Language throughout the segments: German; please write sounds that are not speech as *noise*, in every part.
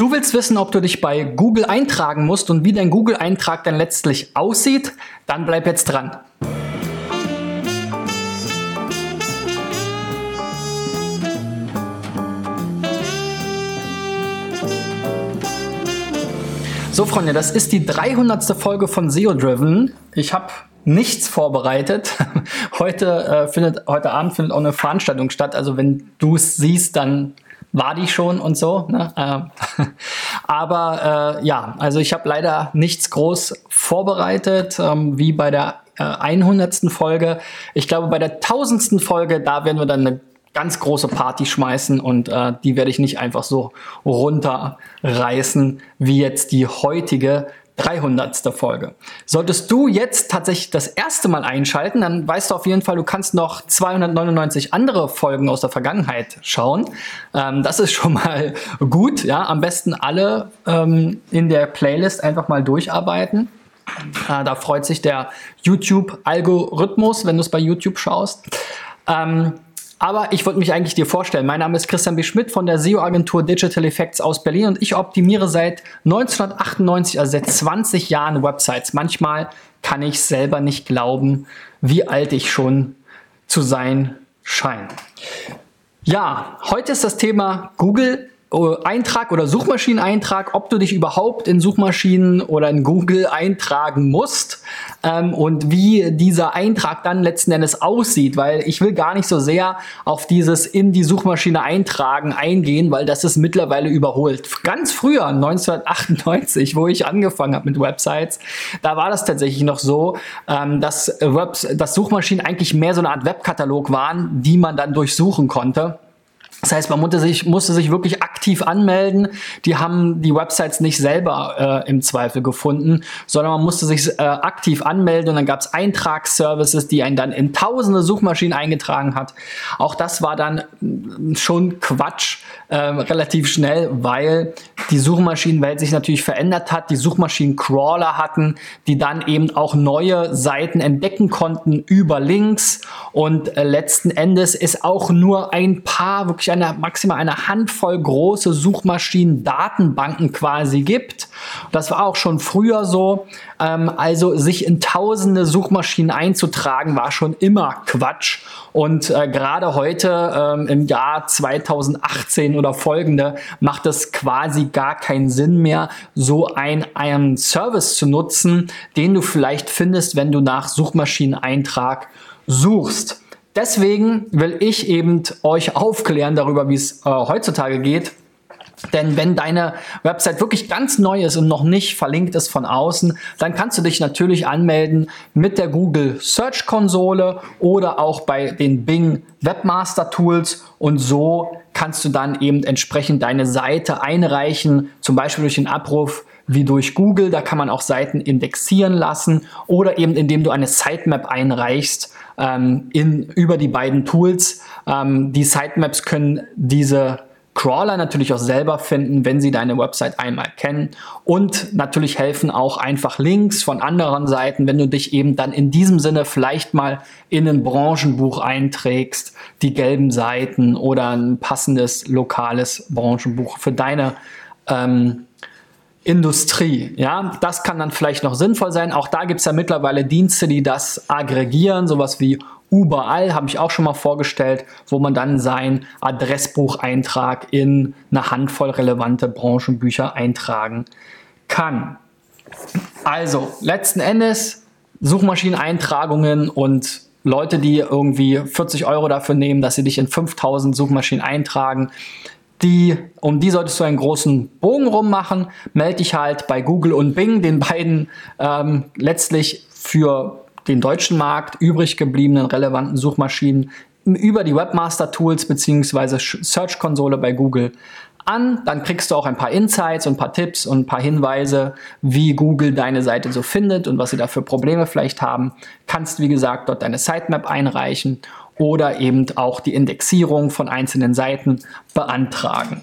Du willst wissen, ob du dich bei Google eintragen musst und wie dein Google-Eintrag dann letztlich aussieht? Dann bleib jetzt dran. So, Freunde, das ist die 300. Folge von SEO Driven. Ich habe nichts vorbereitet. *laughs* Heute, äh, findet, heute Abend findet auch eine Veranstaltung statt. Also wenn du es siehst, dann war die schon und so. Ne? Äh, *laughs* aber äh, ja, also ich habe leider nichts groß vorbereitet, ähm, wie bei der äh, 100. Folge. Ich glaube, bei der 1000. Folge, da werden wir dann eine ganz große Party schmeißen und äh, die werde ich nicht einfach so runterreißen wie jetzt die heutige 300. Folge. Solltest du jetzt tatsächlich das erste Mal einschalten, dann weißt du auf jeden Fall, du kannst noch 299 andere Folgen aus der Vergangenheit schauen. Ähm, das ist schon mal gut. Ja, am besten alle ähm, in der Playlist einfach mal durcharbeiten. Äh, da freut sich der YouTube-Algorithmus, wenn du es bei YouTube schaust. Ähm, aber ich wollte mich eigentlich dir vorstellen. Mein Name ist Christian B. Schmidt von der SEO-Agentur Digital Effects aus Berlin und ich optimiere seit 1998, also seit 20 Jahren Websites. Manchmal kann ich selber nicht glauben, wie alt ich schon zu sein scheine. Ja, heute ist das Thema Google Eintrag oder Suchmaschineneintrag, ob du dich überhaupt in Suchmaschinen oder in Google eintragen musst ähm, und wie dieser Eintrag dann letzten Endes aussieht, weil ich will gar nicht so sehr auf dieses in die Suchmaschine eintragen eingehen, weil das ist mittlerweile überholt. Ganz früher, 1998, wo ich angefangen habe mit Websites, da war das tatsächlich noch so, ähm, dass, Webs dass Suchmaschinen eigentlich mehr so eine Art Webkatalog waren, die man dann durchsuchen konnte. Das heißt, man musste sich, musste sich wirklich aktiv anmelden. Die haben die Websites nicht selber äh, im Zweifel gefunden, sondern man musste sich äh, aktiv anmelden und dann gab es Eintragsservices, die einen dann in tausende Suchmaschinen eingetragen hat. Auch das war dann schon Quatsch äh, relativ schnell, weil die Suchmaschinenwelt sich natürlich verändert hat. Die Suchmaschinen-Crawler hatten, die dann eben auch neue Seiten entdecken konnten über Links und äh, letzten Endes ist auch nur ein paar wirklich eine, maximal eine Handvoll große Suchmaschinen, Datenbanken quasi gibt. Das war auch schon früher so. Ähm, also sich in tausende Suchmaschinen einzutragen, war schon immer Quatsch. Und äh, gerade heute ähm, im Jahr 2018 oder folgende macht es quasi gar keinen Sinn mehr, so ein, einen Service zu nutzen, den du vielleicht findest, wenn du nach Suchmaschineneintrag suchst. Deswegen will ich eben euch aufklären darüber, wie es äh, heutzutage geht. Denn wenn deine Website wirklich ganz neu ist und noch nicht verlinkt ist von außen, dann kannst du dich natürlich anmelden mit der Google Search Konsole oder auch bei den Bing Webmaster Tools und so kannst du dann eben entsprechend deine Seite einreichen, zum Beispiel durch den Abruf wie durch Google. Da kann man auch Seiten indexieren lassen oder eben indem du eine Sitemap einreichst ähm, in, über die beiden Tools. Ähm, die Sitemaps können diese Crawler natürlich auch selber finden, wenn sie deine Website einmal kennen. Und natürlich helfen auch einfach Links von anderen Seiten, wenn du dich eben dann in diesem Sinne vielleicht mal in ein Branchenbuch einträgst, die gelben Seiten oder ein passendes lokales Branchenbuch für deine ähm, Industrie. Ja, das kann dann vielleicht noch sinnvoll sein. Auch da gibt es ja mittlerweile Dienste, die das aggregieren, sowas wie Überall habe ich auch schon mal vorgestellt, wo man dann seinen Adressbucheintrag in eine Handvoll relevante Branchenbücher eintragen kann. Also, letzten Endes Suchmaschineneintragungen und Leute, die irgendwie 40 Euro dafür nehmen, dass sie dich in 5000 Suchmaschinen eintragen, die, um die solltest du einen großen Bogen rummachen. Melde dich halt bei Google und Bing, den beiden ähm, letztlich für den deutschen Markt übrig gebliebenen relevanten Suchmaschinen über die Webmaster Tools bzw. Search Konsole bei Google an. Dann kriegst du auch ein paar Insights und ein paar Tipps und ein paar Hinweise, wie Google deine Seite so findet und was sie da für Probleme vielleicht haben. Kannst, wie gesagt, dort deine Sitemap einreichen oder eben auch die Indexierung von einzelnen Seiten beantragen.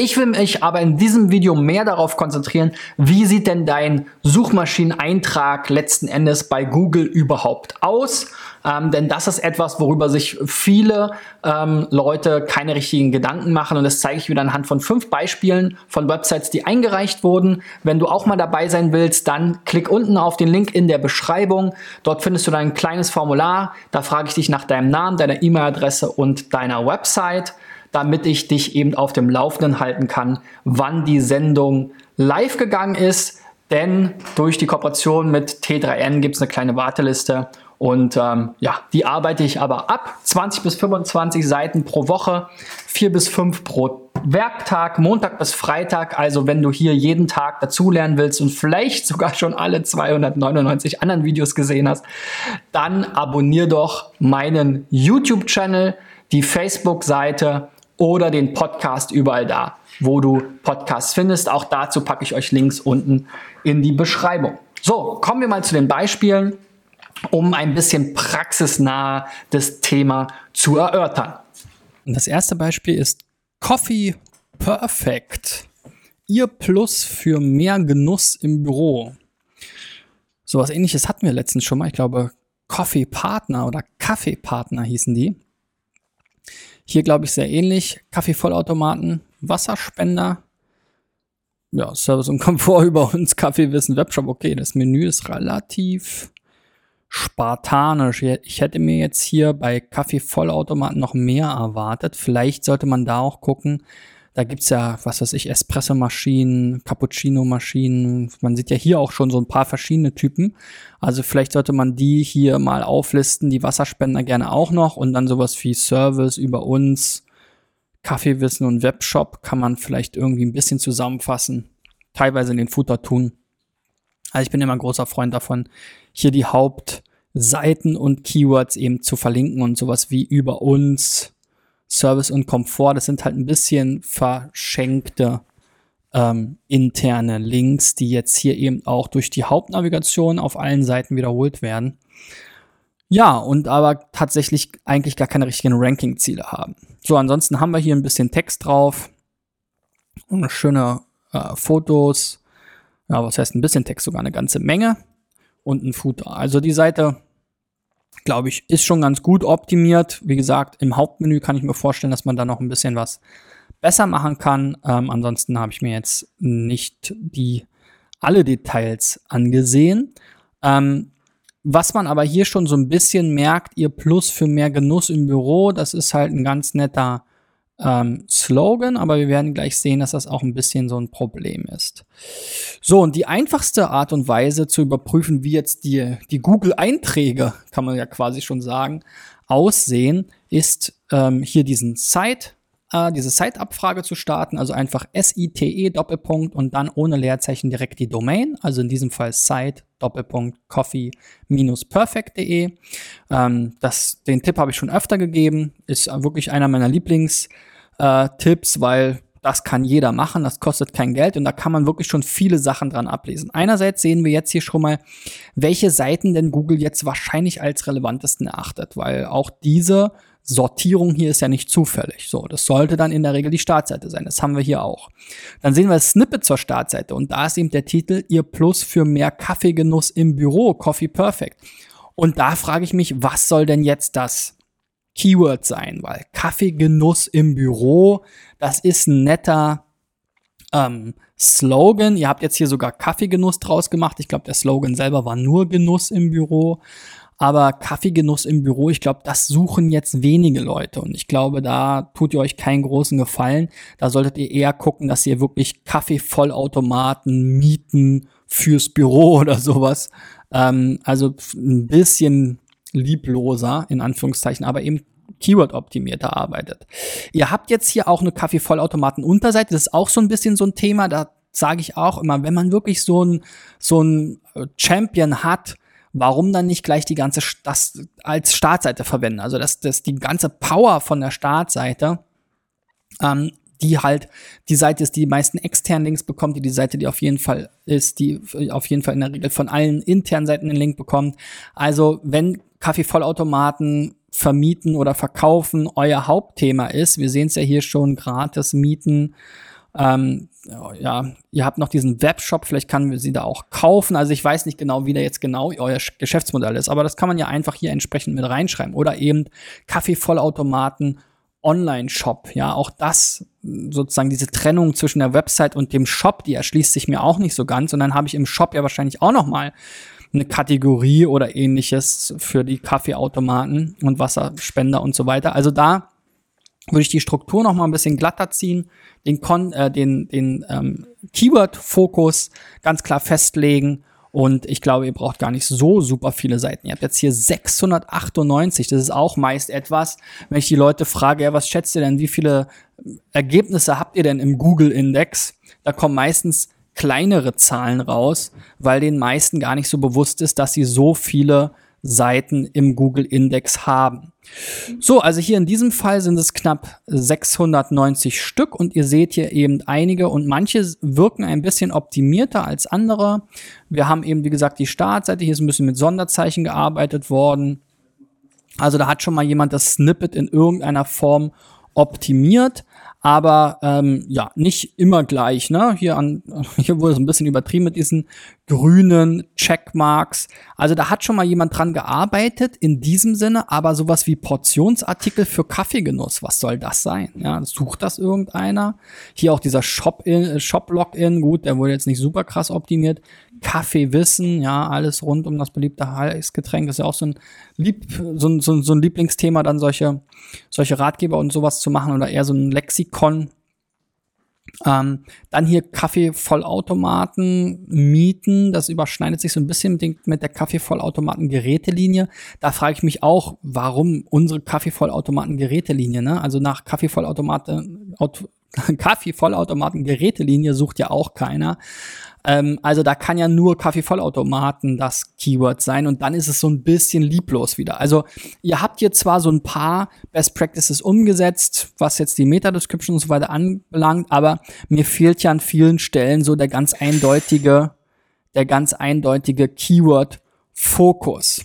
Ich will mich aber in diesem Video mehr darauf konzentrieren, wie sieht denn dein Suchmaschineneintrag letzten Endes bei Google überhaupt aus? Ähm, denn das ist etwas, worüber sich viele ähm, Leute keine richtigen Gedanken machen. Und das zeige ich wieder anhand von fünf Beispielen von Websites, die eingereicht wurden. Wenn du auch mal dabei sein willst, dann klick unten auf den Link in der Beschreibung. Dort findest du dann ein kleines Formular. Da frage ich dich nach deinem Namen, deiner E-Mail-Adresse und deiner Website damit ich dich eben auf dem Laufenden halten kann, wann die Sendung live gegangen ist. Denn durch die Kooperation mit T3N gibt es eine kleine Warteliste und ähm, ja, die arbeite ich aber ab. 20 bis 25 Seiten pro Woche, 4 bis 5 pro Werktag, Montag bis Freitag. Also wenn du hier jeden Tag dazulernen willst und vielleicht sogar schon alle 299 anderen Videos gesehen hast, dann abonnier doch meinen YouTube-Channel, die Facebook-Seite oder den Podcast überall da, wo du Podcasts findest. Auch dazu packe ich euch Links unten in die Beschreibung. So, kommen wir mal zu den Beispielen, um ein bisschen praxisnah das Thema zu erörtern. Das erste Beispiel ist Coffee Perfect. Ihr Plus für mehr Genuss im Büro. So was ähnliches hatten wir letztens schon mal. Ich glaube, Coffee Partner oder Kaffeepartner hießen die. Hier glaube ich sehr ähnlich. Kaffeevollautomaten, Wasserspender. Ja, Service und Komfort *laughs* über uns, Kaffeewissen, Webshop. Okay, das Menü ist relativ spartanisch. Ich hätte mir jetzt hier bei Kaffeevollautomaten noch mehr erwartet. Vielleicht sollte man da auch gucken, da gibt's ja, was weiß ich, Espresso-Maschinen, Cappuccino-Maschinen. Man sieht ja hier auch schon so ein paar verschiedene Typen. Also vielleicht sollte man die hier mal auflisten, die Wasserspender gerne auch noch und dann sowas wie Service über uns, Kaffeewissen und Webshop kann man vielleicht irgendwie ein bisschen zusammenfassen. Teilweise in den Footer tun. Also ich bin immer ein großer Freund davon, hier die Hauptseiten und Keywords eben zu verlinken und sowas wie über uns, Service und Komfort, das sind halt ein bisschen verschenkte ähm, interne Links, die jetzt hier eben auch durch die Hauptnavigation auf allen Seiten wiederholt werden. Ja, und aber tatsächlich eigentlich gar keine richtigen Ranking-Ziele haben. So, ansonsten haben wir hier ein bisschen Text drauf und schöne äh, Fotos. Ja, was heißt ein bisschen Text? Sogar eine ganze Menge und ein Footer. Also die Seite glaube ich, ist schon ganz gut optimiert. Wie gesagt, im Hauptmenü kann ich mir vorstellen, dass man da noch ein bisschen was besser machen kann. Ähm, ansonsten habe ich mir jetzt nicht die alle Details angesehen. Ähm, was man aber hier schon so ein bisschen merkt, ihr Plus für mehr Genuss im Büro, das ist halt ein ganz netter ähm, Slogan, aber wir werden gleich sehen, dass das auch ein bisschen so ein Problem ist. So, und die einfachste Art und Weise zu überprüfen, wie jetzt die, die Google-Einträge, kann man ja quasi schon sagen, aussehen, ist ähm, hier diesen Site, äh, diese Site-Abfrage zu starten, also einfach S-I-T-E Doppelpunkt und dann ohne Leerzeichen direkt die Domain, also in diesem Fall Site Doppelpunkt coffee-perfect.de. Ähm, das, den Tipp habe ich schon öfter gegeben, ist wirklich einer meiner Lieblings- äh, weil das kann jeder machen, das kostet kein Geld und da kann man wirklich schon viele Sachen dran ablesen. Einerseits sehen wir jetzt hier schon mal, welche Seiten denn Google jetzt wahrscheinlich als relevantesten erachtet, weil auch diese Sortierung hier ist ja nicht zufällig. So, das sollte dann in der Regel die Startseite sein. Das haben wir hier auch. Dann sehen wir das Snippet zur Startseite und da ist eben der Titel Ihr Plus für mehr Kaffeegenuss im Büro, Coffee Perfect. Und da frage ich mich, was soll denn jetzt das Keyword sein, weil Kaffeegenuss im Büro, das ist ein netter ähm, Slogan. Ihr habt jetzt hier sogar Kaffeegenuss draus gemacht. Ich glaube, der Slogan selber war nur Genuss im Büro. Aber Kaffeegenuss im Büro, ich glaube, das suchen jetzt wenige Leute. Und ich glaube, da tut ihr euch keinen großen Gefallen. Da solltet ihr eher gucken, dass ihr wirklich Kaffeevollautomaten mieten fürs Büro *laughs* oder sowas. Ähm, also ein bisschen liebloser, in Anführungszeichen, aber eben Keyword-optimierter arbeitet. Ihr habt jetzt hier auch eine Kaffee-Vollautomaten-Unterseite, das ist auch so ein bisschen so ein Thema, da sage ich auch immer, wenn man wirklich so ein, so ein äh, Champion hat, warum dann nicht gleich die ganze, das als Startseite verwenden? Also, dass, dass die ganze Power von der Startseite ähm, die halt die Seite ist, die die meisten externen Links bekommt, die die Seite, die auf jeden Fall ist, die auf jeden Fall in der Regel von allen internen Seiten einen Link bekommt. Also wenn Kaffeevollautomaten vermieten oder verkaufen euer Hauptthema ist, wir sehen es ja hier schon, gratis mieten Ähm, ja, ihr habt noch diesen Webshop, vielleicht kann man sie da auch kaufen. Also ich weiß nicht genau, wie da jetzt genau euer Geschäftsmodell ist, aber das kann man ja einfach hier entsprechend mit reinschreiben. Oder eben Kaffeevollautomaten, Online-Shop. Ja, auch das sozusagen diese Trennung zwischen der Website und dem Shop, die erschließt sich mir auch nicht so ganz. Und dann habe ich im Shop ja wahrscheinlich auch noch mal eine Kategorie oder ähnliches für die Kaffeeautomaten und Wasserspender und so weiter. Also da würde ich die Struktur noch mal ein bisschen glatter ziehen, den, Kon äh, den, den ähm, Keyword-Fokus ganz klar festlegen und ich glaube, ihr braucht gar nicht so super viele Seiten. Ihr habt jetzt hier 698. Das ist auch meist etwas, wenn ich die Leute frage, ja, was schätzt ihr denn, wie viele Ergebnisse habt ihr denn im Google-Index? Da kommen meistens kleinere Zahlen raus, weil den meisten gar nicht so bewusst ist, dass sie so viele Seiten im Google-Index haben. So, also hier in diesem Fall sind es knapp 690 Stück und ihr seht hier eben einige und manche wirken ein bisschen optimierter als andere. Wir haben eben, wie gesagt, die Startseite, hier ist ein bisschen mit Sonderzeichen gearbeitet worden. Also da hat schon mal jemand das Snippet in irgendeiner Form optimiert aber ähm, ja, nicht immer gleich. Ne? Hier, an, *laughs* hier wurde es ein bisschen übertrieben mit diesen grünen Checkmarks. Also da hat schon mal jemand dran gearbeitet in diesem Sinne, aber sowas wie Portionsartikel für Kaffeegenuss, was soll das sein? Ja, sucht das irgendeiner? Hier auch dieser Shop-Login, Shop gut, der wurde jetzt nicht super krass optimiert. Kaffeewissen, ja, alles rund um das beliebte Heißgetränk ist ja auch so ein, Lieb, so, ein, so, ein, so ein Lieblingsthema, dann solche, solche Ratgeber und sowas zu machen oder eher so ein Lexikon. Ähm, dann hier Kaffeevollautomaten mieten. Das überschneidet sich so ein bisschen mit, den, mit der Kaffeevollautomaten-Gerätelinie. Da frage ich mich auch, warum unsere Kaffeevollautomaten-Gerätelinie? Ne? Also nach Kaffeevollautomaten, *laughs* Kaffeevollautomaten-Gerätelinie sucht ja auch keiner. Ähm, also da kann ja nur Kaffeevollautomaten das Keyword sein und dann ist es so ein bisschen lieblos wieder. Also ihr habt hier zwar so ein paar Best Practices umgesetzt, was jetzt die Meta-Description und so weiter anbelangt, aber mir fehlt ja an vielen Stellen so der ganz eindeutige, der ganz eindeutige Keyword-Fokus.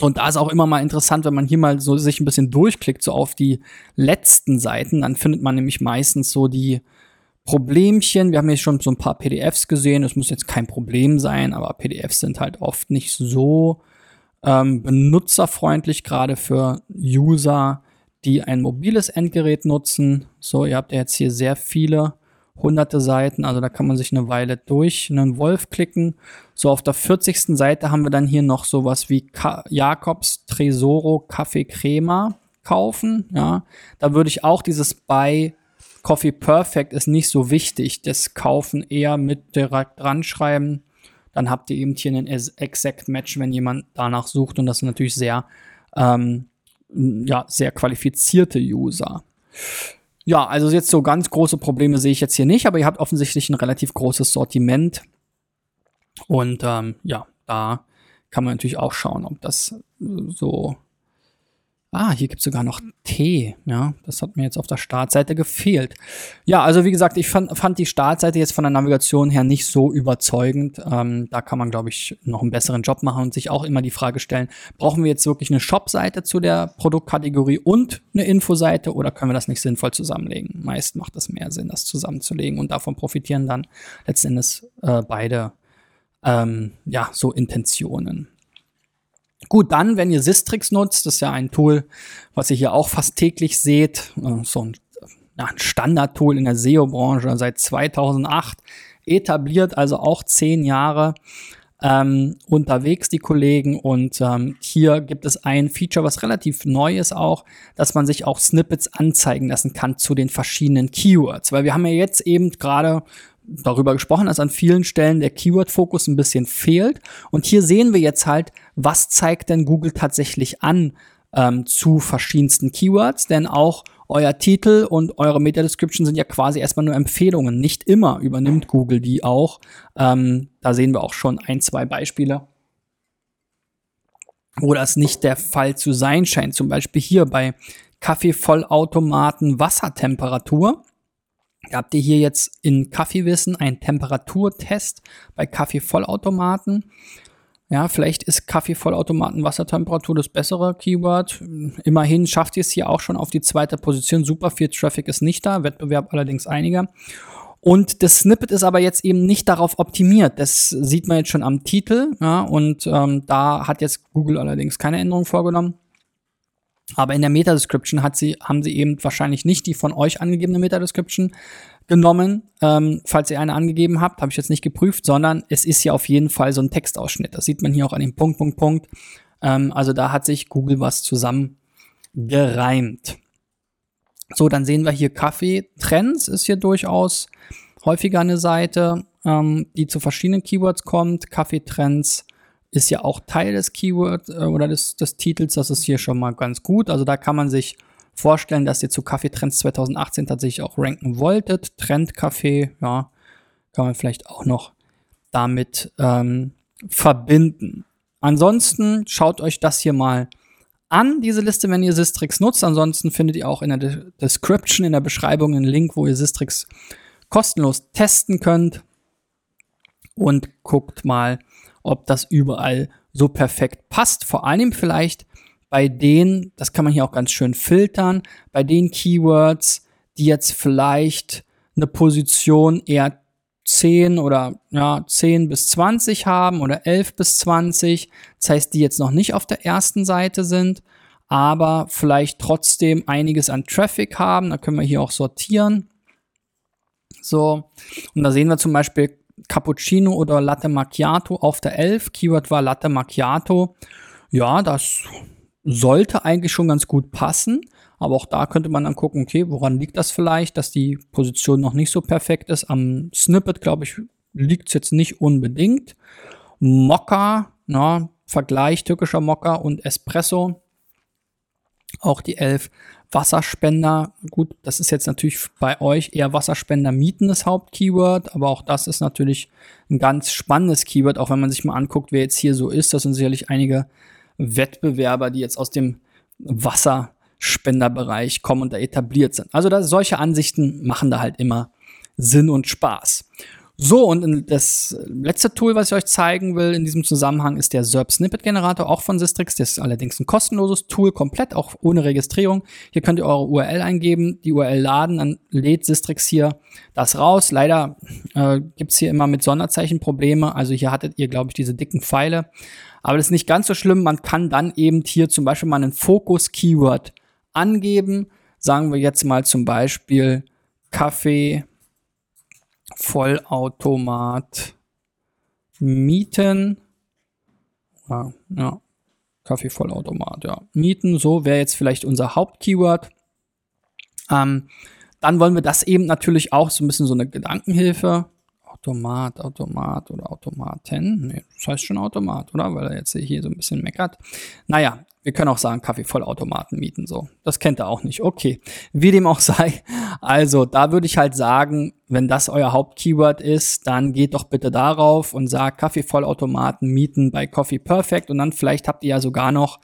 Und da ist auch immer mal interessant, wenn man hier mal so sich ein bisschen durchklickt, so auf die letzten Seiten, dann findet man nämlich meistens so die Problemchen. Wir haben jetzt schon so ein paar PDFs gesehen. Es muss jetzt kein Problem sein, aber PDFs sind halt oft nicht so ähm, benutzerfreundlich, gerade für User, die ein mobiles Endgerät nutzen. So, ihr habt jetzt hier sehr viele hunderte Seiten, also da kann man sich eine Weile durch einen Wolf klicken. So, auf der 40. Seite haben wir dann hier noch sowas wie Ka Jakobs Tresoro Kaffee Crema kaufen. Ja, da würde ich auch dieses bei Coffee Perfect ist nicht so wichtig. Das Kaufen eher mit direkt dran schreiben. Dann habt ihr eben hier einen Exact Match, wenn jemand danach sucht. Und das sind natürlich sehr, ähm, ja, sehr qualifizierte User. Ja, also jetzt so ganz große Probleme sehe ich jetzt hier nicht, aber ihr habt offensichtlich ein relativ großes Sortiment. Und ähm, ja, da kann man natürlich auch schauen, ob das so Ah, hier gibt es sogar noch T. Ja, das hat mir jetzt auf der Startseite gefehlt. Ja, also wie gesagt, ich fand, fand die Startseite jetzt von der Navigation her nicht so überzeugend. Ähm, da kann man, glaube ich, noch einen besseren Job machen und sich auch immer die Frage stellen, brauchen wir jetzt wirklich eine Shop-Seite zu der Produktkategorie und eine Infoseite oder können wir das nicht sinnvoll zusammenlegen? Meist macht es mehr Sinn, das zusammenzulegen und davon profitieren dann letzten Endes äh, beide ähm, ja, so Intentionen. Gut, dann, wenn ihr Sistrix nutzt, das ist ja ein Tool, was ihr hier auch fast täglich seht, äh, so ein, ein Standardtool in der SEO-Branche seit 2008, etabliert, also auch zehn Jahre ähm, unterwegs, die Kollegen. Und ähm, hier gibt es ein Feature, was relativ neu ist auch, dass man sich auch Snippets anzeigen lassen kann zu den verschiedenen Keywords. Weil wir haben ja jetzt eben gerade darüber gesprochen, dass an vielen Stellen der Keyword-Fokus ein bisschen fehlt. Und hier sehen wir jetzt halt, was zeigt denn Google tatsächlich an ähm, zu verschiedensten Keywords, denn auch euer Titel und eure Meta-Description sind ja quasi erstmal nur Empfehlungen. Nicht immer übernimmt Google die auch. Ähm, da sehen wir auch schon ein, zwei Beispiele, wo das nicht der Fall zu sein scheint. Zum Beispiel hier bei Kaffeevollautomaten Wassertemperatur habt ihr hier jetzt in Kaffeewissen einen Temperaturtest bei Kaffeevollautomaten. Ja, vielleicht ist Kaffeevollautomaten Wassertemperatur das bessere Keyword. Immerhin schafft ihr es hier auch schon auf die zweite Position. Super viel Traffic ist nicht da, Wettbewerb allerdings einiger. Und das Snippet ist aber jetzt eben nicht darauf optimiert. Das sieht man jetzt schon am Titel. Ja, und ähm, da hat jetzt Google allerdings keine Änderung vorgenommen. Aber in der Meta-Description hat sie, haben sie eben wahrscheinlich nicht die von euch angegebene Meta-Description genommen, ähm, falls ihr eine angegeben habt, habe ich jetzt nicht geprüft, sondern es ist ja auf jeden Fall so ein Textausschnitt. Das sieht man hier auch an dem Punkt, Punkt, Punkt. Ähm, also da hat sich Google was zusammengereimt. So, dann sehen wir hier Kaffee. Trends ist hier durchaus häufiger eine Seite, ähm, die zu verschiedenen Keywords kommt. Kaffee Trends ist ja auch Teil des Keywords äh, oder des, des Titels. Das ist hier schon mal ganz gut. Also da kann man sich vorstellen, dass ihr zu Kaffeetrends 2018 tatsächlich auch ranken wolltet. Trendkaffee, ja, kann man vielleicht auch noch damit ähm, verbinden. Ansonsten schaut euch das hier mal an, diese Liste, wenn ihr Sistrix nutzt. Ansonsten findet ihr auch in der De Description, in der Beschreibung einen Link, wo ihr Sistrix kostenlos testen könnt. Und guckt mal, ob das überall so perfekt passt. Vor allem vielleicht bei denen, das kann man hier auch ganz schön filtern, bei den Keywords, die jetzt vielleicht eine Position eher 10 oder ja, 10 bis 20 haben oder 11 bis 20. Das heißt, die jetzt noch nicht auf der ersten Seite sind, aber vielleicht trotzdem einiges an Traffic haben. Da können wir hier auch sortieren. So, und da sehen wir zum Beispiel Cappuccino oder Latte Macchiato auf der 11. Keyword war Latte Macchiato. Ja, das sollte eigentlich schon ganz gut passen. Aber auch da könnte man dann gucken, okay, woran liegt das vielleicht, dass die Position noch nicht so perfekt ist. Am Snippet, glaube ich, liegt es jetzt nicht unbedingt. Mokka, na, Vergleich türkischer Mokka und Espresso. Auch die elf Wasserspender. Gut, das ist jetzt natürlich bei euch eher Wasserspender mieten das Hauptkeyword, aber auch das ist natürlich ein ganz spannendes Keyword, auch wenn man sich mal anguckt, wer jetzt hier so ist. Das sind sicherlich einige Wettbewerber, die jetzt aus dem Wasserspenderbereich kommen und da etabliert sind. Also da, solche Ansichten machen da halt immer Sinn und Spaß. So, und das letzte Tool, was ich euch zeigen will in diesem Zusammenhang, ist der SERP Snippet Generator, auch von Sistrix. Das ist allerdings ein kostenloses Tool, komplett auch ohne Registrierung. Hier könnt ihr eure URL eingeben, die URL laden, dann lädt Sistrix hier das raus. Leider äh, gibt's hier immer mit Sonderzeichen Probleme. Also hier hattet ihr, glaube ich, diese dicken Pfeile. Aber das ist nicht ganz so schlimm. Man kann dann eben hier zum Beispiel mal einen Fokus-Keyword angeben. Sagen wir jetzt mal zum Beispiel Kaffee Vollautomat mieten. Ja, ja. Kaffeevollautomat, ja. Mieten, so wäre jetzt vielleicht unser Hauptkeyword. Ähm, dann wollen wir das eben natürlich auch so ein bisschen so eine Gedankenhilfe. Automat, Automat oder Automaten. Nee, das heißt schon Automat, oder? Weil er jetzt hier so ein bisschen meckert. Naja, wir können auch sagen, Kaffeevollautomaten mieten, so. Das kennt er auch nicht. Okay. Wie dem auch *laughs* sei. Also, da würde ich halt sagen, wenn das euer Hauptkeyword ist, dann geht doch bitte darauf und sagt Kaffeevollautomaten mieten bei Coffee Perfect und dann vielleicht habt ihr ja sogar noch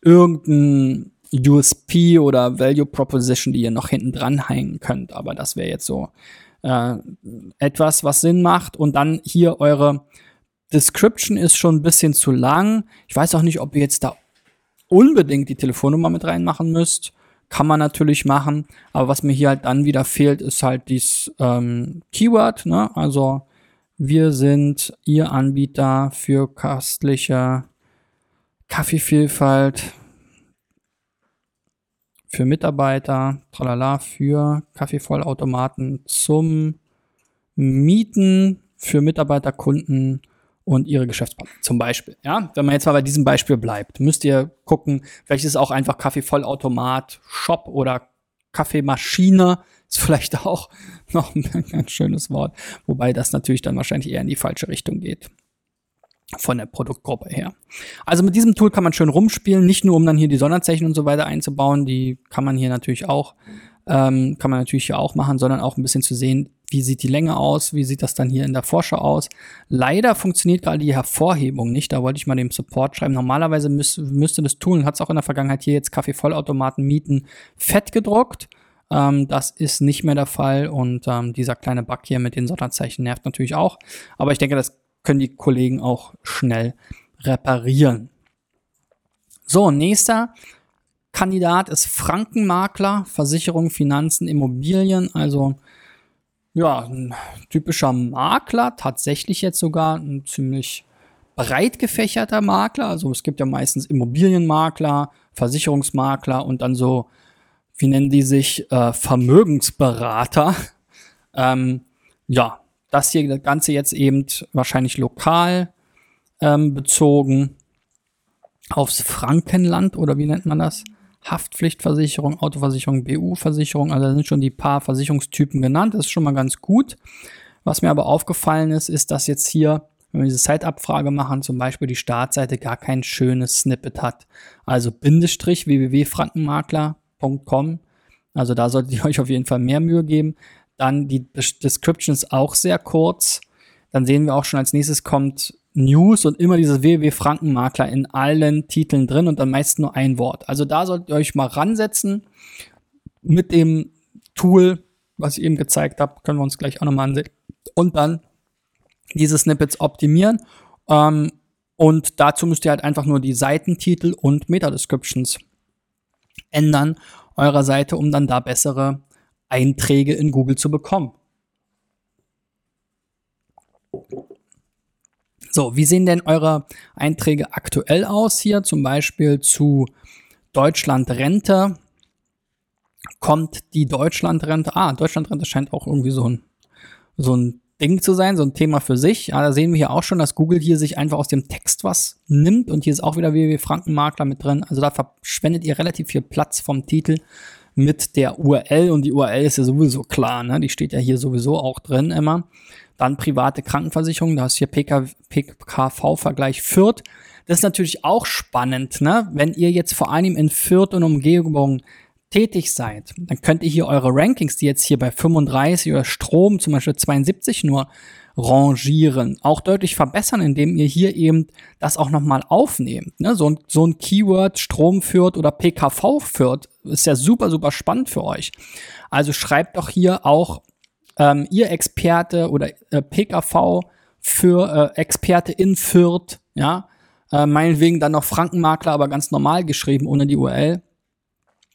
irgendein USP oder Value Proposition, die ihr noch hinten dran hängen könnt. Aber das wäre jetzt so äh, etwas, was Sinn macht. Und dann hier eure Description ist schon ein bisschen zu lang. Ich weiß auch nicht, ob ihr jetzt da unbedingt die Telefonnummer mit reinmachen müsst. Kann man natürlich machen, aber was mir hier halt dann wieder fehlt, ist halt dieses ähm, Keyword. Ne? Also wir sind Ihr Anbieter für köstliche Kaffeevielfalt für Mitarbeiter, tralala, für Kaffeevollautomaten zum Mieten für Mitarbeiter, Kunden und ihre Geschäftspartner zum Beispiel. Ja, wenn man jetzt mal bei diesem Beispiel bleibt, müsst ihr gucken, welches auch einfach Kaffeevollautomat, Shop oder Kaffeemaschine ist vielleicht *laughs* auch noch ein ganz schönes Wort, wobei das natürlich dann wahrscheinlich eher in die falsche Richtung geht von der Produktgruppe her. Also mit diesem Tool kann man schön rumspielen, nicht nur um dann hier die Sonderzeichen und so weiter einzubauen, die kann man hier natürlich auch, ähm, kann man natürlich hier auch machen, sondern auch ein bisschen zu sehen, wie sieht die Länge aus, wie sieht das dann hier in der Vorschau aus. Leider funktioniert gerade die Hervorhebung nicht, da wollte ich mal dem Support schreiben. Normalerweise müß, müsste das Tool, hat es auch in der Vergangenheit hier jetzt Kaffeevollautomaten mieten, fett gedruckt. Ähm, das ist nicht mehr der Fall und ähm, dieser kleine Bug hier mit den Sonderzeichen nervt natürlich auch. Aber ich denke, das können die Kollegen auch schnell reparieren. So, nächster Kandidat ist Frankenmakler, Versicherung, Finanzen, Immobilien, also ja, ein typischer Makler, tatsächlich jetzt sogar ein ziemlich breit gefächerter Makler. Also es gibt ja meistens Immobilienmakler, Versicherungsmakler und dann so, wie nennen die sich, äh, Vermögensberater. *laughs* Ähm, ja, das hier, das Ganze jetzt eben wahrscheinlich lokal ähm, bezogen aufs Frankenland oder wie nennt man das? Haftpflichtversicherung, Autoversicherung, BU-Versicherung. Also da sind schon die paar Versicherungstypen genannt. Das ist schon mal ganz gut. Was mir aber aufgefallen ist, ist, dass jetzt hier, wenn wir diese Site-Abfrage machen, zum Beispiel die Startseite gar kein schönes Snippet hat. Also Bindestrich www.frankenmakler.com. Also da solltet ihr *laughs* euch auf jeden Fall mehr Mühe geben. Dann die Description ist auch sehr kurz. Dann sehen wir auch schon als nächstes kommt News und immer dieses www Frankenmakler in allen Titeln drin und dann meist nur ein Wort. Also da solltet ihr euch mal ransetzen mit dem Tool, was ich eben gezeigt habe, können wir uns gleich auch nochmal ansehen. Und dann diese Snippets optimieren. Ähm, und dazu müsst ihr halt einfach nur die Seitentitel und Meta-Descriptions ändern eurer Seite, um dann da bessere Einträge in Google zu bekommen. So, wie sehen denn eure Einträge aktuell aus hier? Zum Beispiel zu Deutschland Rente. Kommt die Deutschlandrente? Ah, Deutschlandrente scheint auch irgendwie so ein, so ein Ding zu sein, so ein Thema für sich. Ja, da sehen wir hier auch schon, dass Google hier sich einfach aus dem Text was nimmt und hier ist auch wieder www Frankenmakler mit drin. Also da verschwendet ihr relativ viel Platz vom Titel mit der URL und die URL ist ja sowieso klar, ne? Die steht ja hier sowieso auch drin immer. Dann private Krankenversicherung, da ist hier PK, PKV-Vergleich Fürth. Das ist natürlich auch spannend, ne? Wenn ihr jetzt vor allem in Fürth und Umgebung tätig seid, dann könnt ihr hier eure Rankings, die jetzt hier bei 35 oder Strom zum Beispiel 72 nur rangieren, auch deutlich verbessern, indem ihr hier eben das auch nochmal aufnehmt. Ne? So, ein, so ein Keyword Strom führt oder PKV führt, ist ja super, super spannend für euch. Also schreibt doch hier auch ähm, ihr Experte oder äh, PKV für äh, Experte in Fürth, ja, äh, meinetwegen dann noch Frankenmakler, aber ganz normal geschrieben, ohne die URL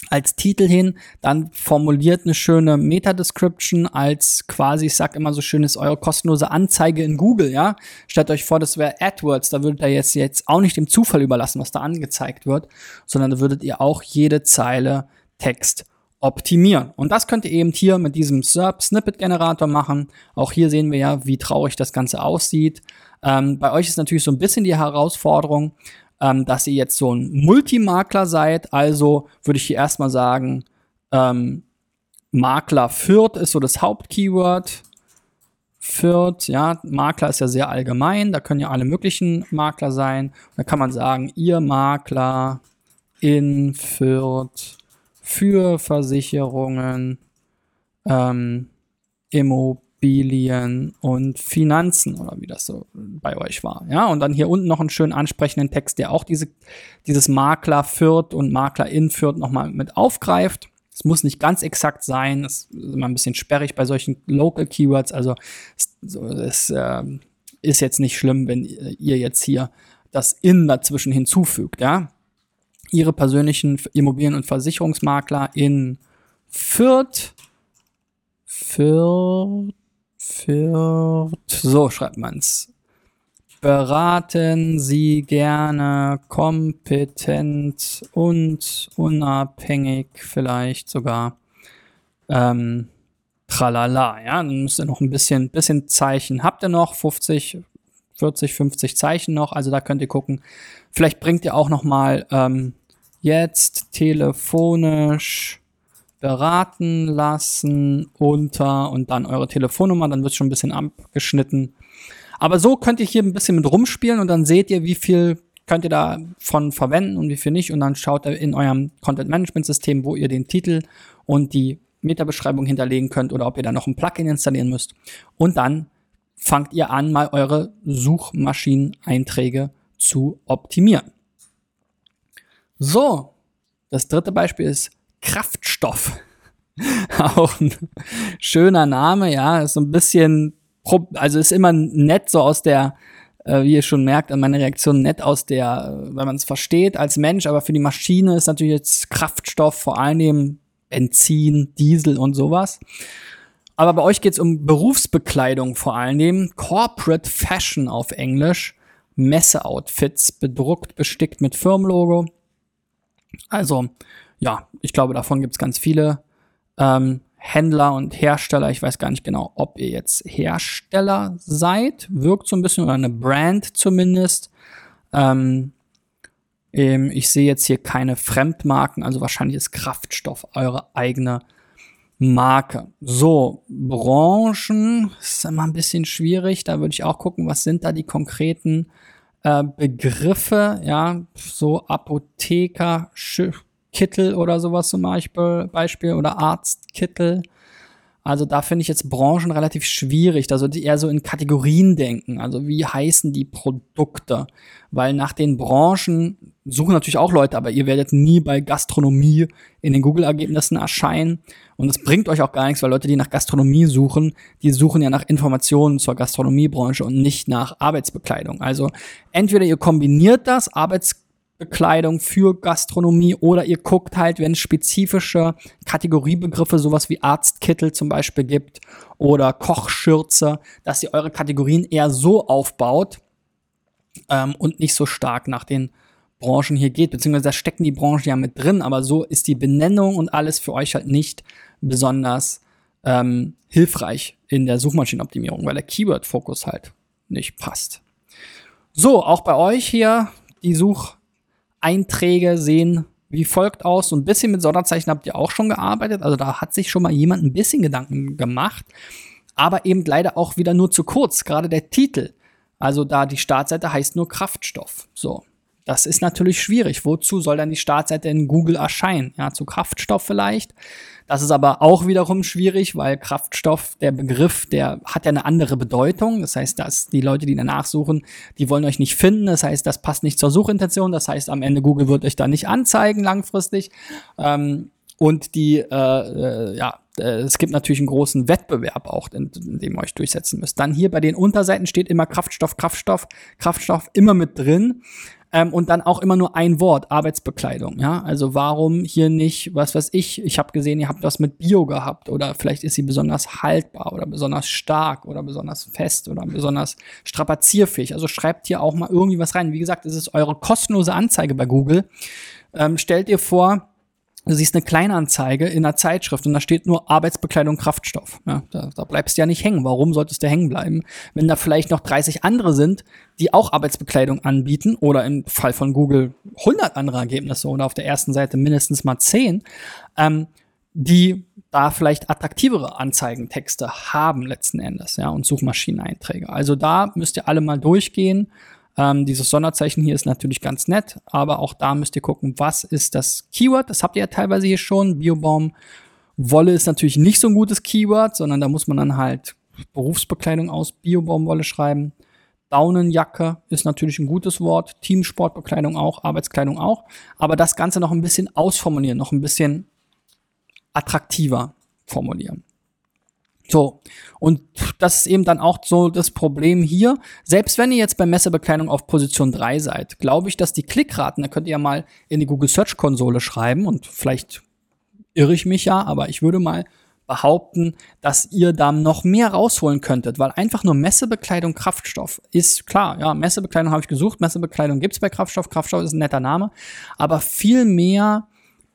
als Titel hin, dann formuliert eine schöne Meta-Description als quasi, ich sag immer so schön, ist eure kostenlose Anzeige in Google, ja. Stellt euch vor, das wäre AdWords, da würdet ihr jetzt, jetzt auch nicht dem Zufall überlassen, was da angezeigt wird, sondern da würdet ihr auch jede Zeile Text optimieren. Und das könnt ihr eben hier mit diesem SERP Snippet Generator machen. Auch hier sehen wir ja, wie traurig das Ganze aussieht. Ähm, bei euch ist natürlich so ein bisschen die Herausforderung, ähm, dass ihr jetzt so ein Multimakler seid. Also würde ich hier erstmal sagen, ähm, Makler Fürth ist so das Hauptkeyword. Fürth, ja, Makler ist ja sehr allgemein, da können ja alle möglichen Makler sein. Da kann man sagen, ihr Makler in Fürth für Versicherungen, ähm, Immobilien und Finanzen oder wie das so bei euch war. Ja, und dann hier unten noch einen schönen ansprechenden Text, der auch diese, dieses Makler führt und Makler in führt nochmal mit aufgreift. Es muss nicht ganz exakt sein, das ist immer ein bisschen sperrig bei solchen Local Keywords, also es, es äh, ist jetzt nicht schlimm, wenn ihr jetzt hier das in dazwischen hinzufügt, ja ihre persönlichen Immobilien- und Versicherungsmakler in Fürth. Fürth. Fürth. So schreibt man's. Beraten Sie gerne kompetent und unabhängig vielleicht sogar. Ähm, tralala, ja, dann müsst ihr noch ein bisschen, bisschen Zeichen. Habt ihr noch 50, 40, 50 Zeichen noch? Also da könnt ihr gucken. Vielleicht bringt ihr auch noch mal ähm, jetzt telefonisch beraten lassen unter und dann eure Telefonnummer, dann wird schon ein bisschen abgeschnitten. Aber so könnt ihr hier ein bisschen mit rumspielen und dann seht ihr, wie viel könnt ihr davon verwenden und wie viel nicht. Und dann schaut ihr in eurem Content Management System, wo ihr den Titel und die Meta-Beschreibung hinterlegen könnt oder ob ihr da noch ein Plugin installieren müsst. Und dann fangt ihr an, mal eure Suchmaschineneinträge zu optimieren. So, das dritte Beispiel ist Kraftstoff. *laughs* Auch ein schöner Name, ja, ist so ein bisschen, also ist immer nett so aus der äh, wie ihr schon merkt, an meiner Reaktion nett aus der, äh, weil man es versteht als Mensch, aber für die Maschine ist natürlich jetzt Kraftstoff vor allem Benzin, Diesel und sowas. Aber bei euch geht es um Berufsbekleidung vor allem, Corporate Fashion auf Englisch, Messeoutfits, bedruckt, bestickt mit Firmenlogo. Also, ja, ich glaube, davon gibt es ganz viele. Ähm, Händler und Hersteller. Ich weiß gar nicht genau, ob ihr jetzt Hersteller seid. Wirkt so ein bisschen oder eine Brand zumindest. Ähm, ähm, ich sehe jetzt hier keine Fremdmarken, also wahrscheinlich ist Kraftstoff eure eigene Marke. So, Branchen ist immer ein bisschen schwierig. Da würde ich auch gucken, was sind da die konkreten äh, Begriffe. Ja, so Apotheker, Kittel oder sowas zum Beispiel, Beispiel oder Arztkittel. Also da finde ich jetzt Branchen relativ schwierig. Da sollte ich eher so in Kategorien denken. Also wie heißen die Produkte? Weil nach den Branchen suchen natürlich auch Leute, aber ihr werdet nie bei Gastronomie in den Google-Ergebnissen erscheinen. Und es bringt euch auch gar nichts, weil Leute, die nach Gastronomie suchen, die suchen ja nach Informationen zur Gastronomiebranche und nicht nach Arbeitsbekleidung. Also entweder ihr kombiniert das, Arbeitsbekleidung, Bekleidung für Gastronomie oder ihr guckt halt, wenn es spezifische Kategoriebegriffe, sowas wie Arztkittel zum Beispiel gibt oder Kochschürze, dass ihr eure Kategorien eher so aufbaut ähm, und nicht so stark nach den Branchen hier geht, beziehungsweise da stecken die Branchen ja mit drin, aber so ist die Benennung und alles für euch halt nicht besonders ähm, hilfreich in der Suchmaschinenoptimierung, weil der Keyword-Fokus halt nicht passt. So, auch bei euch hier die Such Einträge sehen wie folgt aus. So ein bisschen mit Sonderzeichen habt ihr auch schon gearbeitet. Also da hat sich schon mal jemand ein bisschen Gedanken gemacht. Aber eben leider auch wieder nur zu kurz. Gerade der Titel. Also da die Startseite heißt nur Kraftstoff. So. Das ist natürlich schwierig. Wozu soll dann die Startseite in Google erscheinen? Ja, zu Kraftstoff vielleicht. Das ist aber auch wiederum schwierig, weil Kraftstoff, der Begriff, der hat ja eine andere Bedeutung. Das heißt, dass die Leute, die danach suchen, die wollen euch nicht finden. Das heißt, das passt nicht zur Suchintention. Das heißt, am Ende Google wird euch da nicht anzeigen langfristig. Ähm, und die, äh, äh, ja, äh, es gibt natürlich einen großen Wettbewerb auch, in, in dem ihr euch durchsetzen müsst. Dann hier bei den Unterseiten steht immer Kraftstoff, Kraftstoff, Kraftstoff immer mit drin. Ähm, und dann auch immer nur ein Wort, Arbeitsbekleidung. Ja, also warum hier nicht, was weiß ich, ich habe gesehen, ihr habt was mit Bio gehabt oder vielleicht ist sie besonders haltbar oder besonders stark oder besonders fest oder besonders strapazierfähig. Also schreibt hier auch mal irgendwie was rein. Wie gesagt, es ist eure kostenlose Anzeige bei Google. Ähm, stellt ihr vor, du siehst eine Kleinanzeige in einer Zeitschrift und da steht nur Arbeitsbekleidung Kraftstoff. Ja, da, da bleibst du ja nicht hängen. Warum solltest du hängen bleiben? Wenn da vielleicht noch 30 andere sind, die auch Arbeitsbekleidung anbieten oder im Fall von Google 100 andere Ergebnisse oder auf der ersten Seite mindestens mal 10, ähm, die da vielleicht attraktivere Anzeigentexte haben letzten Endes, ja, und Suchmaschineneinträge. Also da müsst ihr alle mal durchgehen ähm, dieses Sonderzeichen hier ist natürlich ganz nett, aber auch da müsst ihr gucken, was ist das Keyword. Das habt ihr ja teilweise hier schon. Biobaum Wolle ist natürlich nicht so ein gutes Keyword, sondern da muss man dann halt Berufsbekleidung aus Biobaumwolle schreiben. Daunenjacke ist natürlich ein gutes Wort, Teamsportbekleidung auch, Arbeitskleidung auch, aber das Ganze noch ein bisschen ausformulieren, noch ein bisschen attraktiver formulieren. So, und das ist eben dann auch so das Problem hier. Selbst wenn ihr jetzt bei Messebekleidung auf Position 3 seid, glaube ich, dass die Klickraten, da könnt ihr ja mal in die Google Search Konsole schreiben und vielleicht irre ich mich ja, aber ich würde mal behaupten, dass ihr da noch mehr rausholen könntet, weil einfach nur Messebekleidung Kraftstoff ist klar, ja, Messebekleidung habe ich gesucht, Messebekleidung gibt's bei Kraftstoff, Kraftstoff ist ein netter Name, aber viel mehr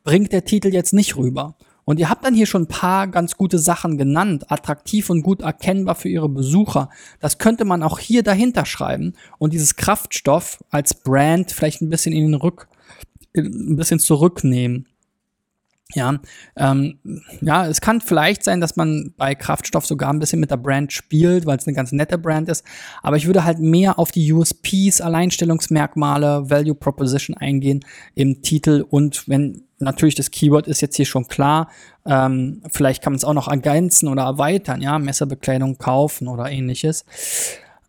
bringt der Titel jetzt nicht rüber. Und ihr habt dann hier schon ein paar ganz gute Sachen genannt, attraktiv und gut erkennbar für ihre Besucher. Das könnte man auch hier dahinter schreiben und dieses Kraftstoff als Brand vielleicht ein bisschen in den Rück, ein bisschen zurücknehmen. Ja, ähm, ja, es kann vielleicht sein, dass man bei Kraftstoff sogar ein bisschen mit der Brand spielt, weil es eine ganz nette Brand ist. Aber ich würde halt mehr auf die USPs, Alleinstellungsmerkmale, Value Proposition eingehen im Titel und wenn natürlich das Keyword ist jetzt hier schon klar. Ähm, vielleicht kann man es auch noch ergänzen oder erweitern, ja, Messerbekleidung kaufen oder ähnliches.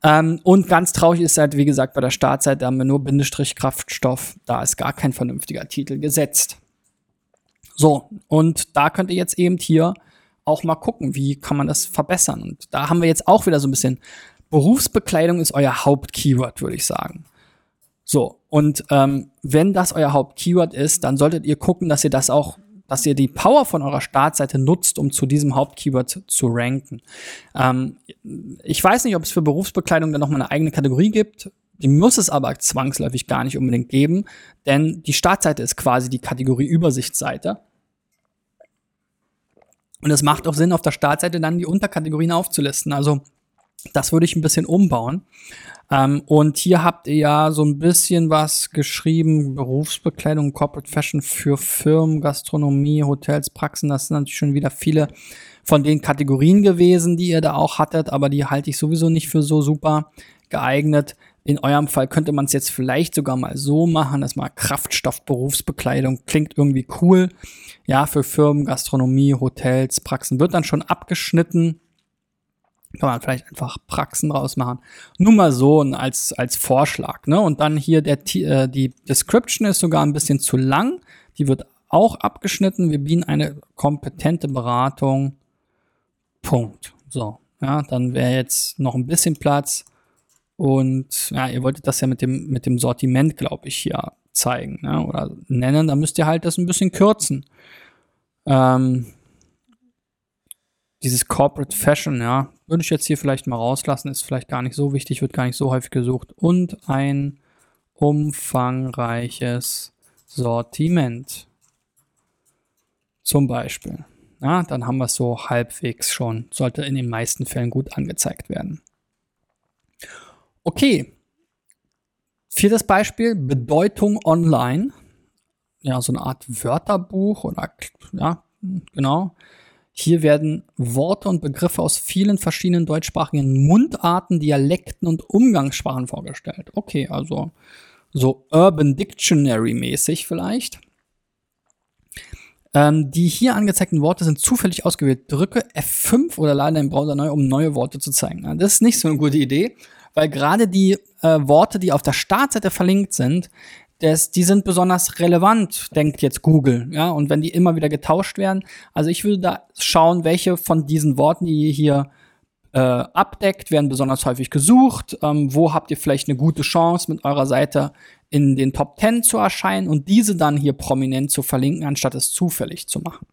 Ähm, und ganz traurig ist halt, wie gesagt, bei der Startseite haben wir nur Bindestrich Kraftstoff. Da ist gar kein vernünftiger Titel gesetzt. So, und da könnt ihr jetzt eben hier auch mal gucken, wie kann man das verbessern. Und da haben wir jetzt auch wieder so ein bisschen Berufsbekleidung ist euer Hauptkeyword, würde ich sagen. So, und ähm, wenn das euer Hauptkeyword ist, dann solltet ihr gucken, dass ihr das auch, dass ihr die Power von eurer Startseite nutzt, um zu diesem Hauptkeyword zu ranken. Ähm, ich weiß nicht, ob es für Berufsbekleidung dann nochmal eine eigene Kategorie gibt. Die muss es aber zwangsläufig gar nicht unbedingt geben, denn die Startseite ist quasi die Kategorie Übersichtsseite. Und es macht auch Sinn, auf der Startseite dann die Unterkategorien aufzulisten. Also das würde ich ein bisschen umbauen. Ähm, und hier habt ihr ja so ein bisschen was geschrieben, Berufsbekleidung, Corporate Fashion für Firmen, Gastronomie, Hotels, Praxen. Das sind natürlich schon wieder viele von den Kategorien gewesen, die ihr da auch hattet, aber die halte ich sowieso nicht für so super geeignet. In eurem Fall könnte man es jetzt vielleicht sogar mal so machen, dass mal Kraftstoffberufsbekleidung klingt irgendwie cool. Ja, für Firmen, Gastronomie, Hotels, Praxen wird dann schon abgeschnitten. Kann man vielleicht einfach Praxen draus machen. Nur mal so als, als Vorschlag. Ne? Und dann hier der, äh, die Description ist sogar ein bisschen zu lang. Die wird auch abgeschnitten. Wir bieten eine kompetente Beratung. Punkt. So, ja, dann wäre jetzt noch ein bisschen Platz. Und ja, ihr wolltet das ja mit dem, mit dem Sortiment, glaube ich, hier zeigen ne? oder nennen. Da müsst ihr halt das ein bisschen kürzen. Ähm, dieses Corporate Fashion, ja, würde ich jetzt hier vielleicht mal rauslassen, ist vielleicht gar nicht so wichtig, wird gar nicht so häufig gesucht. Und ein umfangreiches Sortiment. Zum Beispiel. Ja, dann haben wir es so halbwegs schon. Sollte in den meisten Fällen gut angezeigt werden. Okay. Viertes Beispiel, Bedeutung online. Ja, so eine Art Wörterbuch oder, ja, genau. Hier werden Worte und Begriffe aus vielen verschiedenen deutschsprachigen Mundarten, Dialekten und Umgangssprachen vorgestellt. Okay, also so Urban Dictionary mäßig vielleicht. Ähm, die hier angezeigten Worte sind zufällig ausgewählt. Drücke F5 oder lade deinen Browser neu, um neue Worte zu zeigen. Das ist nicht so eine gute Idee, weil gerade die äh, Worte, die auf der Startseite verlinkt sind, das, die sind besonders relevant, denkt jetzt Google, ja, und wenn die immer wieder getauscht werden, also ich würde da schauen, welche von diesen Worten, die ihr hier äh, abdeckt, werden besonders häufig gesucht, ähm, wo habt ihr vielleicht eine gute Chance, mit eurer Seite in den Top 10 zu erscheinen und diese dann hier prominent zu verlinken, anstatt es zufällig zu machen.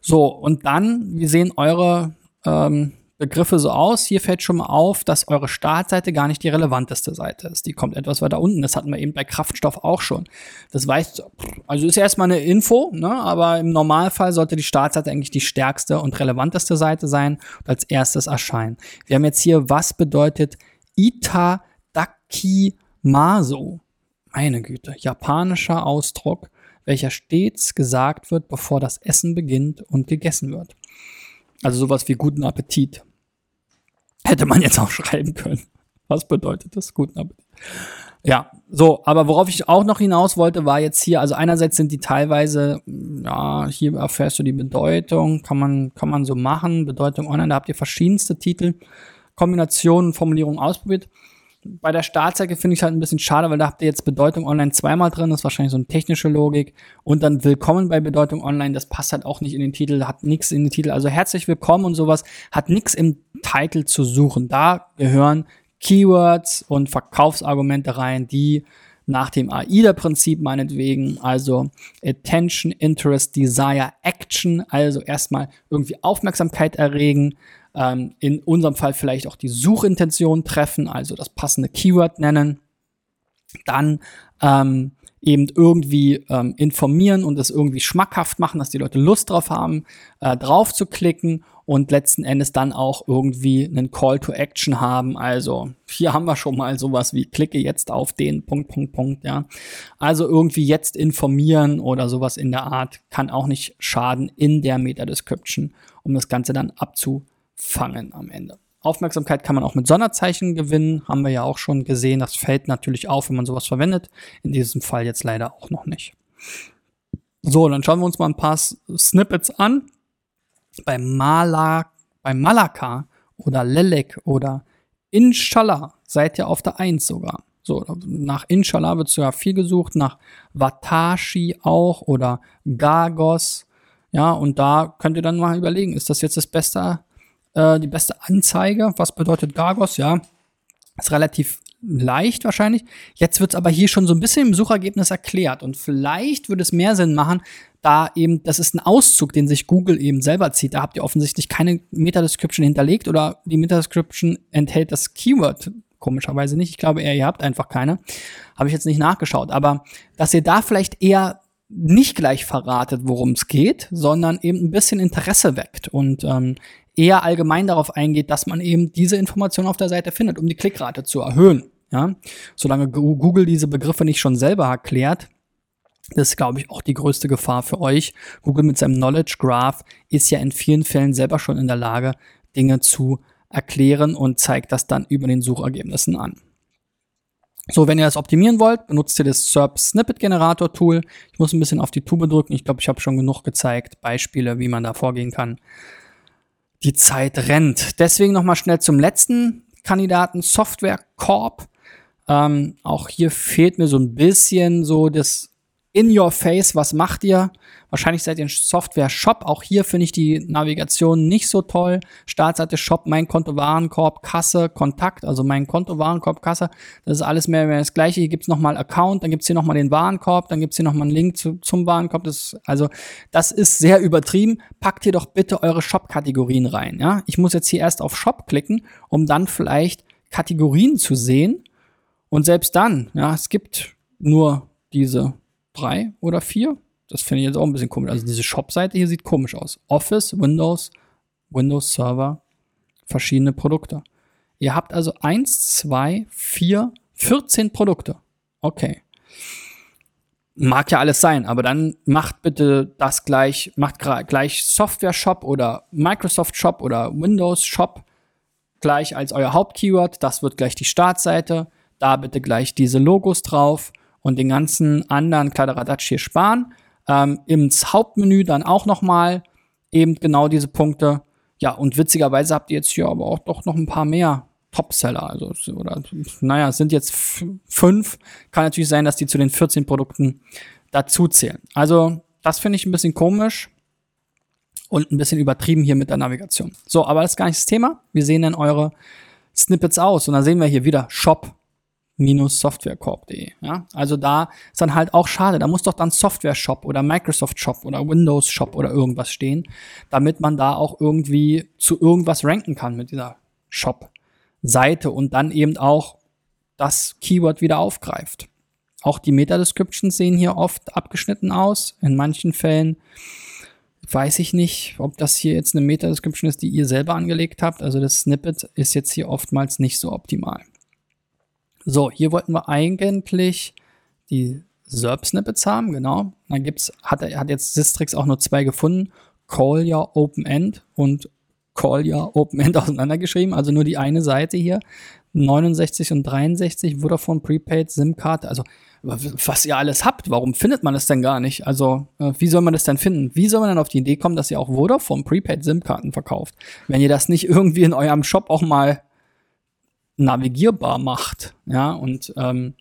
So, und dann, wir sehen eure ähm, Begriffe so aus. Hier fällt schon mal auf, dass eure Startseite gar nicht die relevanteste Seite ist. Die kommt etwas weiter unten. Das hatten wir eben bei Kraftstoff auch schon. Das weiß, also ist erstmal eine Info, ne? aber im Normalfall sollte die Startseite eigentlich die stärkste und relevanteste Seite sein und als erstes erscheinen. Wir haben jetzt hier, was bedeutet Itadakimasu? Meine Güte, japanischer Ausdruck, welcher stets gesagt wird, bevor das Essen beginnt und gegessen wird. Also sowas wie guten Appetit. Hätte man jetzt auch *laughs* schreiben können. Was bedeutet das? Guten Appetit. Ja, so, aber worauf ich auch noch hinaus wollte, war jetzt hier, also einerseits sind die teilweise, ja, hier erfährst du die Bedeutung, kann man, kann man so machen, Bedeutung online, da habt ihr verschiedenste Titel, Kombinationen, Formulierungen ausprobiert bei der Startseite finde ich halt ein bisschen schade, weil da habt ihr jetzt Bedeutung online zweimal drin, das ist wahrscheinlich so eine technische Logik. Und dann Willkommen bei Bedeutung online, das passt halt auch nicht in den Titel, hat nichts in den Titel. Also herzlich willkommen und sowas hat nichts im Titel zu suchen. Da gehören Keywords und Verkaufsargumente rein, die nach dem AIDA-Prinzip meinetwegen, also Attention, Interest, Desire, Action, also erstmal irgendwie Aufmerksamkeit erregen, ähm, in unserem Fall vielleicht auch die Suchintention treffen, also das passende Keyword nennen. Dann ähm, eben irgendwie ähm, informieren und es irgendwie schmackhaft machen, dass die Leute Lust drauf haben, äh, drauf zu klicken und letzten Endes dann auch irgendwie einen Call to Action haben. Also hier haben wir schon mal sowas wie klicke jetzt auf den Punkt, Punkt, Punkt, ja. Also irgendwie jetzt informieren oder sowas in der Art kann auch nicht schaden in der Meta Description, um das Ganze dann abzu fangen am Ende. Aufmerksamkeit kann man auch mit Sonderzeichen gewinnen, haben wir ja auch schon gesehen. Das fällt natürlich auf, wenn man sowas verwendet. In diesem Fall jetzt leider auch noch nicht. So, dann schauen wir uns mal ein paar Snippets an. Bei Mala, bei Malaka oder Lelek oder Inshallah seid ihr auf der 1 sogar. So, nach Inshallah wird sogar viel gesucht, nach Watashi auch oder Gagos. Ja, und da könnt ihr dann mal überlegen, ist das jetzt das beste äh, die beste Anzeige. Was bedeutet Gargos? Ja, ist relativ leicht wahrscheinlich. Jetzt wird es aber hier schon so ein bisschen im Suchergebnis erklärt. Und vielleicht würde es mehr Sinn machen, da eben, das ist ein Auszug, den sich Google eben selber zieht. Da habt ihr offensichtlich keine Meta-Description hinterlegt oder die Meta-Description enthält das Keyword komischerweise nicht. Ich glaube eher, ihr habt einfach keine. Habe ich jetzt nicht nachgeschaut. Aber dass ihr da vielleicht eher nicht gleich verratet, worum es geht, sondern eben ein bisschen Interesse weckt und ähm, eher allgemein darauf eingeht, dass man eben diese Information auf der Seite findet, um die Klickrate zu erhöhen. Ja, solange Google diese Begriffe nicht schon selber erklärt, das ist, glaube ich, auch die größte Gefahr für euch. Google mit seinem Knowledge Graph ist ja in vielen Fällen selber schon in der Lage, Dinge zu erklären und zeigt das dann über den Suchergebnissen an. So, wenn ihr das optimieren wollt, benutzt ihr das SERP Snippet Generator Tool. Ich muss ein bisschen auf die Tube drücken. Ich glaube, ich habe schon genug gezeigt, Beispiele, wie man da vorgehen kann. Die Zeit rennt. Deswegen noch mal schnell zum letzten Kandidaten Software Corp. Ähm, auch hier fehlt mir so ein bisschen so das in your face, was macht ihr? Wahrscheinlich seid ihr ein Software-Shop. Auch hier finde ich die Navigation nicht so toll. Startseite Shop, mein Konto, Warenkorb, Kasse, Kontakt, also mein Konto, Warenkorb, Kasse. Das ist alles mehr oder weniger das gleiche. Hier gibt's nochmal Account, dann gibt's hier nochmal den Warenkorb, dann gibt's hier nochmal einen Link zu, zum Warenkorb. Das, also, das ist sehr übertrieben. Packt hier doch bitte eure Shop-Kategorien rein. Ja? Ich muss jetzt hier erst auf Shop klicken, um dann vielleicht Kategorien zu sehen. Und selbst dann, ja, es gibt nur diese drei oder vier. Das finde ich jetzt auch ein bisschen komisch. Also diese Shop-Seite hier sieht komisch aus. Office, Windows, Windows Server, verschiedene Produkte. Ihr habt also eins, zwei, vier, 14 Produkte. Okay. Mag ja alles sein, aber dann macht bitte das gleich, macht gleich Software Shop oder Microsoft Shop oder Windows Shop gleich als euer Hauptkeyword. Das wird gleich die Startseite. Da bitte gleich diese Logos drauf und den ganzen anderen Kladderadatsch hier sparen. Ähm, Ins Hauptmenü dann auch nochmal eben genau diese Punkte. Ja, und witzigerweise habt ihr jetzt hier aber auch doch noch ein paar mehr Topseller. Also, oder, naja, es sind jetzt fünf. Kann natürlich sein, dass die zu den 14 Produkten dazu zählen. Also, das finde ich ein bisschen komisch und ein bisschen übertrieben hier mit der Navigation. So, aber das ist gar nicht das Thema. Wir sehen dann eure Snippets aus und dann sehen wir hier wieder Shop, softwarecorp.de. Ja? Also da ist dann halt auch schade. Da muss doch dann Software Shop oder Microsoft Shop oder Windows Shop oder irgendwas stehen, damit man da auch irgendwie zu irgendwas ranken kann mit dieser Shop-Seite und dann eben auch das Keyword wieder aufgreift. Auch die Meta-Descriptions sehen hier oft abgeschnitten aus. In manchen Fällen weiß ich nicht, ob das hier jetzt eine Meta-Description ist, die ihr selber angelegt habt. Also das Snippet ist jetzt hier oftmals nicht so optimal. So, hier wollten wir eigentlich die SERP-Snippets haben, genau. Dann gibt's, hat, hat jetzt Sistrix auch nur zwei gefunden. Call Your Open End und Call Your Open End *laughs* auseinandergeschrieben, also nur die eine Seite hier. 69 und 63 Vodafone Prepaid SIM-Karte, also was ihr alles habt, warum findet man das denn gar nicht? Also, äh, wie soll man das denn finden? Wie soll man dann auf die Idee kommen, dass ihr auch Vodafone Prepaid SIM-Karten verkauft, wenn ihr das nicht irgendwie in eurem Shop auch mal navigierbar macht. Ja, und ähm,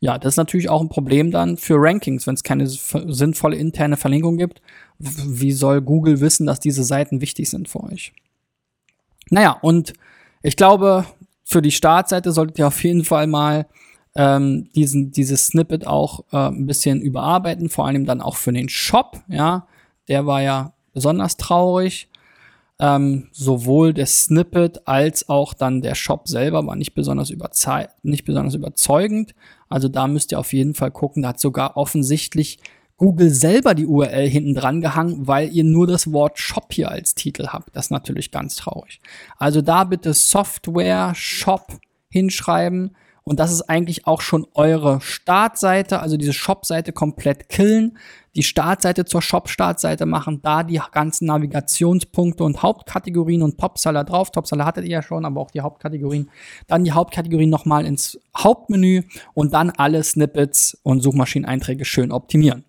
ja, das ist natürlich auch ein Problem dann für Rankings, wenn es keine sinnvolle interne Verlinkung gibt. Wie soll Google wissen, dass diese Seiten wichtig sind für euch? Naja, und ich glaube, für die Startseite solltet ihr auf jeden Fall mal ähm, diesen, dieses Snippet auch äh, ein bisschen überarbeiten, vor allem dann auch für den Shop, ja. Der war ja besonders traurig. Ähm, sowohl der Snippet als auch dann der Shop selber war nicht besonders, nicht besonders überzeugend. Also da müsst ihr auf jeden Fall gucken. Da hat sogar offensichtlich Google selber die URL hinten dran gehangen, weil ihr nur das Wort Shop hier als Titel habt. Das ist natürlich ganz traurig. Also da bitte Software Shop hinschreiben. Und das ist eigentlich auch schon eure Startseite, also diese Shop-Seite komplett killen die Startseite zur Shop-Startseite machen, da die ganzen Navigationspunkte und Hauptkategorien und Topseller drauf. Topseller hattet ihr ja schon, aber auch die Hauptkategorien. Dann die Hauptkategorien nochmal ins Hauptmenü und dann alle Snippets und Suchmaschineneinträge schön optimieren.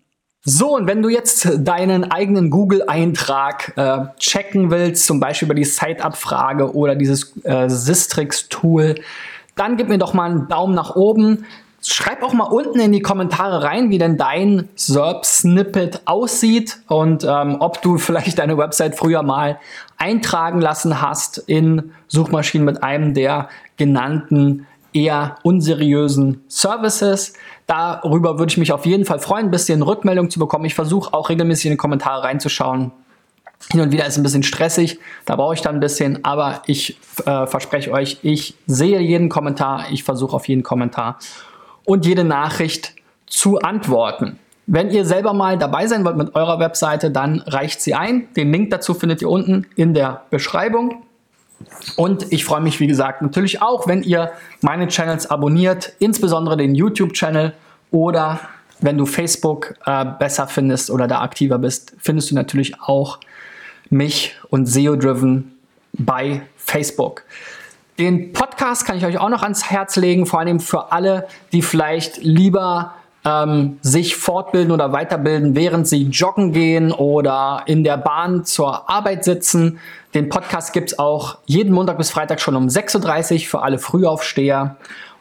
So, und wenn du jetzt deinen eigenen Google-Eintrag äh, checken willst, zum Beispiel über die Site-Abfrage oder dieses äh, Sistrix-Tool, dann gib mir doch mal einen Daumen nach oben Schreib auch mal unten in die Kommentare rein, wie denn dein SERP-Snippet aussieht und ähm, ob du vielleicht deine Website früher mal eintragen lassen hast in Suchmaschinen mit einem der genannten eher unseriösen Services. Darüber würde ich mich auf jeden Fall freuen, ein bisschen Rückmeldung zu bekommen. Ich versuche auch regelmäßig in die Kommentare reinzuschauen. Hin und wieder ist ein bisschen stressig, da brauche ich dann ein bisschen, aber ich äh, verspreche euch, ich sehe jeden Kommentar, ich versuche auf jeden Kommentar und jede Nachricht zu antworten. Wenn ihr selber mal dabei sein wollt mit eurer Webseite, dann reicht sie ein. Den Link dazu findet ihr unten in der Beschreibung. Und ich freue mich, wie gesagt, natürlich auch, wenn ihr meine Channels abonniert, insbesondere den YouTube-Channel oder wenn du Facebook äh, besser findest oder da aktiver bist, findest du natürlich auch mich und SEO-Driven bei Facebook. Den Podcast kann ich euch auch noch ans Herz legen, vor allem für alle, die vielleicht lieber ähm, sich fortbilden oder weiterbilden, während sie joggen gehen oder in der Bahn zur Arbeit sitzen. Den Podcast gibt es auch jeden Montag bis Freitag schon um 6.30 Uhr für alle Frühaufsteher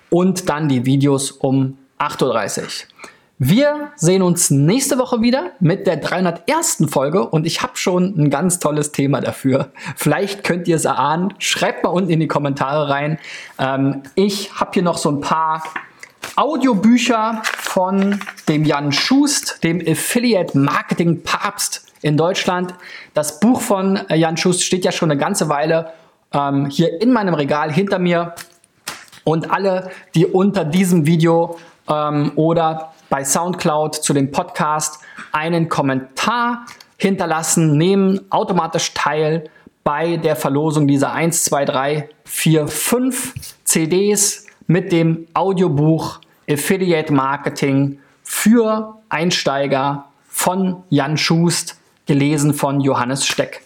und dann die Videos um 8.30 Uhr. Wir sehen uns nächste Woche wieder mit der 301. Folge und ich habe schon ein ganz tolles Thema dafür. Vielleicht könnt ihr es erahnen. Schreibt mal unten in die Kommentare rein. Ähm, ich habe hier noch so ein paar Audiobücher von dem Jan Schust, dem Affiliate Marketing Papst in Deutschland. Das Buch von äh, Jan Schust steht ja schon eine ganze Weile ähm, hier in meinem Regal hinter mir. Und alle, die unter diesem Video ähm, oder bei SoundCloud zu dem Podcast einen Kommentar hinterlassen, nehmen automatisch teil bei der Verlosung dieser 1, 2, 3, 4, 5 CDs mit dem Audiobuch Affiliate Marketing für Einsteiger von Jan Schust, gelesen von Johannes Steck.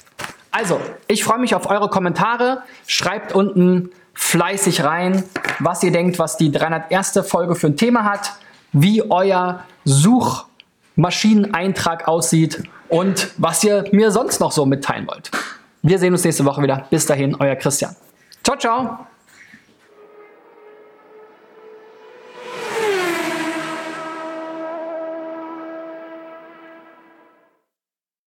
Also, ich freue mich auf eure Kommentare. Schreibt unten fleißig rein, was ihr denkt, was die 301. Folge für ein Thema hat wie euer Suchmaschineneintrag aussieht und was ihr mir sonst noch so mitteilen wollt. Wir sehen uns nächste Woche wieder. Bis dahin, euer Christian. Ciao, ciao.